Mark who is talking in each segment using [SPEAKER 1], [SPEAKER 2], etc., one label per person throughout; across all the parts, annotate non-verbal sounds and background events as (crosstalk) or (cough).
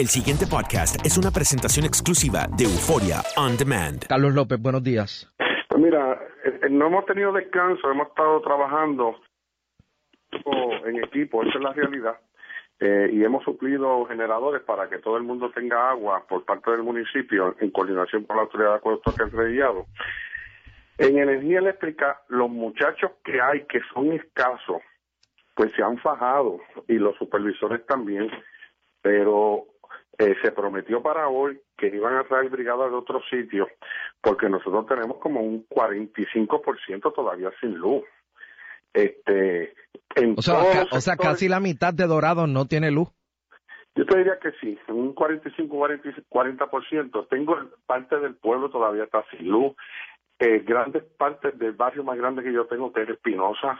[SPEAKER 1] El siguiente podcast es una presentación exclusiva de Euforia On Demand.
[SPEAKER 2] Carlos López, buenos días.
[SPEAKER 3] Pues mira, eh, no hemos tenido descanso, hemos estado trabajando en equipo, esa es la realidad, eh, y hemos suplido generadores para que todo el mundo tenga agua por parte del municipio en coordinación con la autoridad de acueductos que han redillado. En energía eléctrica, los muchachos que hay que son escasos, pues se han fajado y los supervisores también, pero eh, se prometió para hoy que iban a traer brigadas de otros sitios, porque nosotros tenemos como un 45% todavía sin luz. Este, en
[SPEAKER 2] O sea,
[SPEAKER 3] todos
[SPEAKER 2] ca-
[SPEAKER 3] los
[SPEAKER 2] o sea, casi la mitad de Dorado no tiene luz.
[SPEAKER 3] yo te diría que sí, un 45, 40, 40%. Tengo parte del pueblo todavía está sin luz. Eh, grandes partes del barrio más grande que yo tengo, que es Espinosa.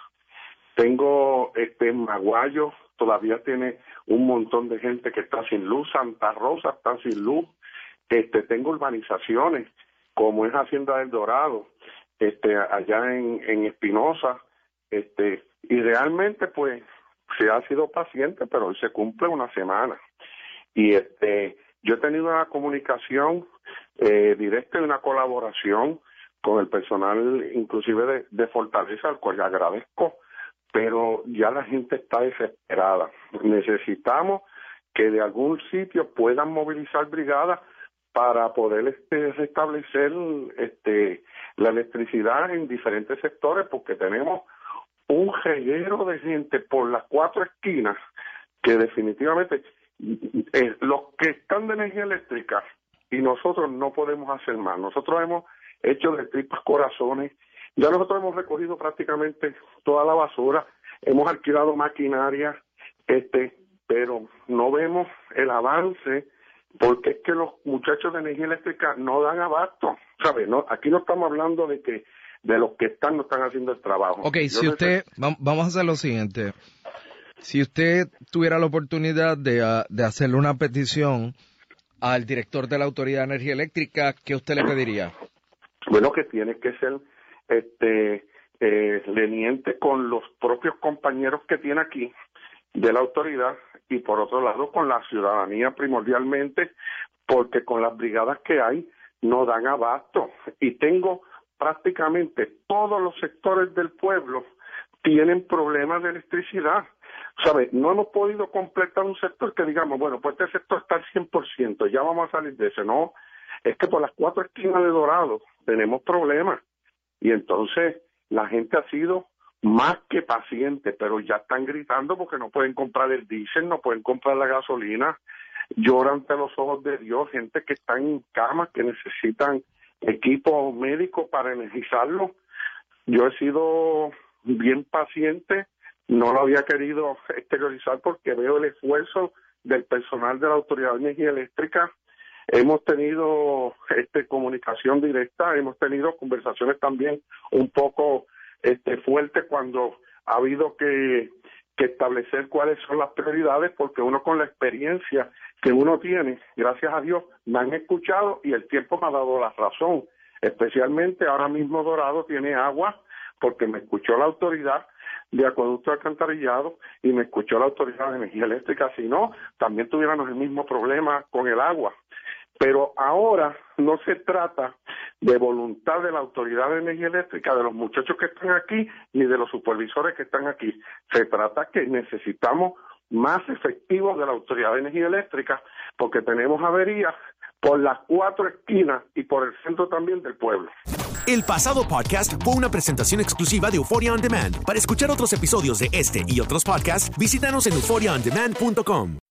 [SPEAKER 3] Tengo este Maguayo, todavía tiene un montón de gente que está sin luz. Santa Rosa está sin luz. Este, tengo urbanizaciones, como es Hacienda del Dorado, este, allá en, en Espinosa. Este, y realmente, pues, se ha sido paciente, pero hoy se cumple una semana. Y este, yo he tenido una comunicación eh, directa y una colaboración con el personal, inclusive de, de Fortaleza, al cual agradezco, pero ya la gente está desesperada. Necesitamos que de algún sitio puedan movilizar brigadas para poder este, restablecer este, la electricidad en diferentes sectores, porque tenemos un reguero de gente por las cuatro esquinas que definitivamente eh, los que están de energía eléctrica y nosotros no podemos hacer más. Nosotros hemos hecho de tripas corazones, ya nosotros hemos recogido prácticamente toda la basura, hemos alquilado maquinaria, este, pero no vemos el avance porque es que los muchachos de energía eléctrica no dan abasto, ¿sabes? No, aquí no estamos hablando de que de los que están no están haciendo el trabajo.
[SPEAKER 2] Ok,
[SPEAKER 3] Yo
[SPEAKER 2] si
[SPEAKER 3] no
[SPEAKER 2] usted, vam- vamos a hacer lo siguiente. Si usted tuviera la oportunidad de, ah, de hacerle una petición al director de la Autoridad de Energía Eléctrica, ¿qué usted le pediría?
[SPEAKER 3] bueno que tiene que ser este eh, leniente con los propios compañeros que tiene aquí de la autoridad y por otro lado con la ciudadanía primordialmente porque con las brigadas que hay no dan abasto y tengo prácticamente todos los sectores del pueblo tienen problemas de electricidad ¿Sabe? No hemos podido completar un sector que digamos, bueno, pues este sector está al 100%, ya vamos a salir de ese. No, es que por las cuatro esquinas de Dorado tenemos problemas. Y entonces la gente ha sido más que paciente, pero ya están gritando porque no pueden comprar el diésel, no pueden comprar la gasolina, lloran ante los ojos de Dios, gente que está en camas, que necesitan equipo médico para energizarlo. Yo he sido bien paciente, no lo había querido (laughs) exteriorizar porque veo el esfuerzo del personal de la Autoridad de Energía Eléctrica. Hemos tenido este, comunicación directa, hemos tenido conversaciones también un poco este, fuertes cuando ha habido que establecer cuáles son las prioridades porque uno con la experiencia que uno tiene, gracias a Dios, me han escuchado y el tiempo me ha dado la razón. Especialmente ahora mismo Dorado tiene agua porque me escuchó la autoridad de acueducto alcantarillado y me escuchó la autoridad de energía eléctrica. Si no, también tuviéramos el mismo problema con el agua. Pero ahora no se trata de voluntad de la Autoridad de Energía Eléctrica, de los muchachos que están aquí, ni de los supervisores que están aquí. Se trata que necesitamos más efectivos de la Autoridad de Energía Eléctrica porque tenemos averías por las cuatro esquinas y por el centro también del pueblo.
[SPEAKER 1] El pasado podcast fue una presentación exclusiva de Euphoria On Demand. Para escuchar otros episodios de este y otros podcasts, visítanos en euphoriaondemand.com.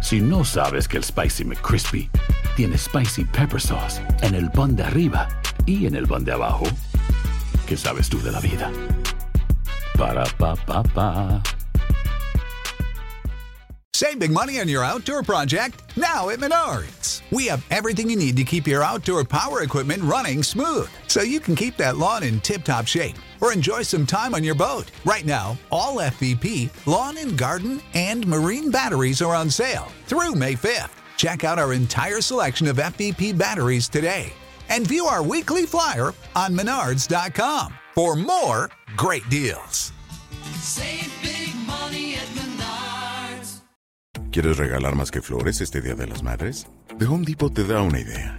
[SPEAKER 4] Si no sabes que el Spicy McCrispy tiene Spicy Pepper Sauce en el pan de arriba y en el pan de abajo, ¿qué sabes tú de la vida? Para, pa, pa, pa.
[SPEAKER 5] Save big money on your outdoor project now at Menards. We have everything you need to keep your outdoor power equipment running smooth so you can keep that lawn in tip top shape or enjoy some time on your boat. Right now, all FVP, lawn and garden, and marine batteries are on sale through May 5th. Check out our entire selection of FVP batteries today and view our weekly flyer on menards.com for more great deals.
[SPEAKER 6] Save big money at Menards.
[SPEAKER 7] ¿Quieres regalar más que flores este Día de las Madres? The Home Depot te da una idea.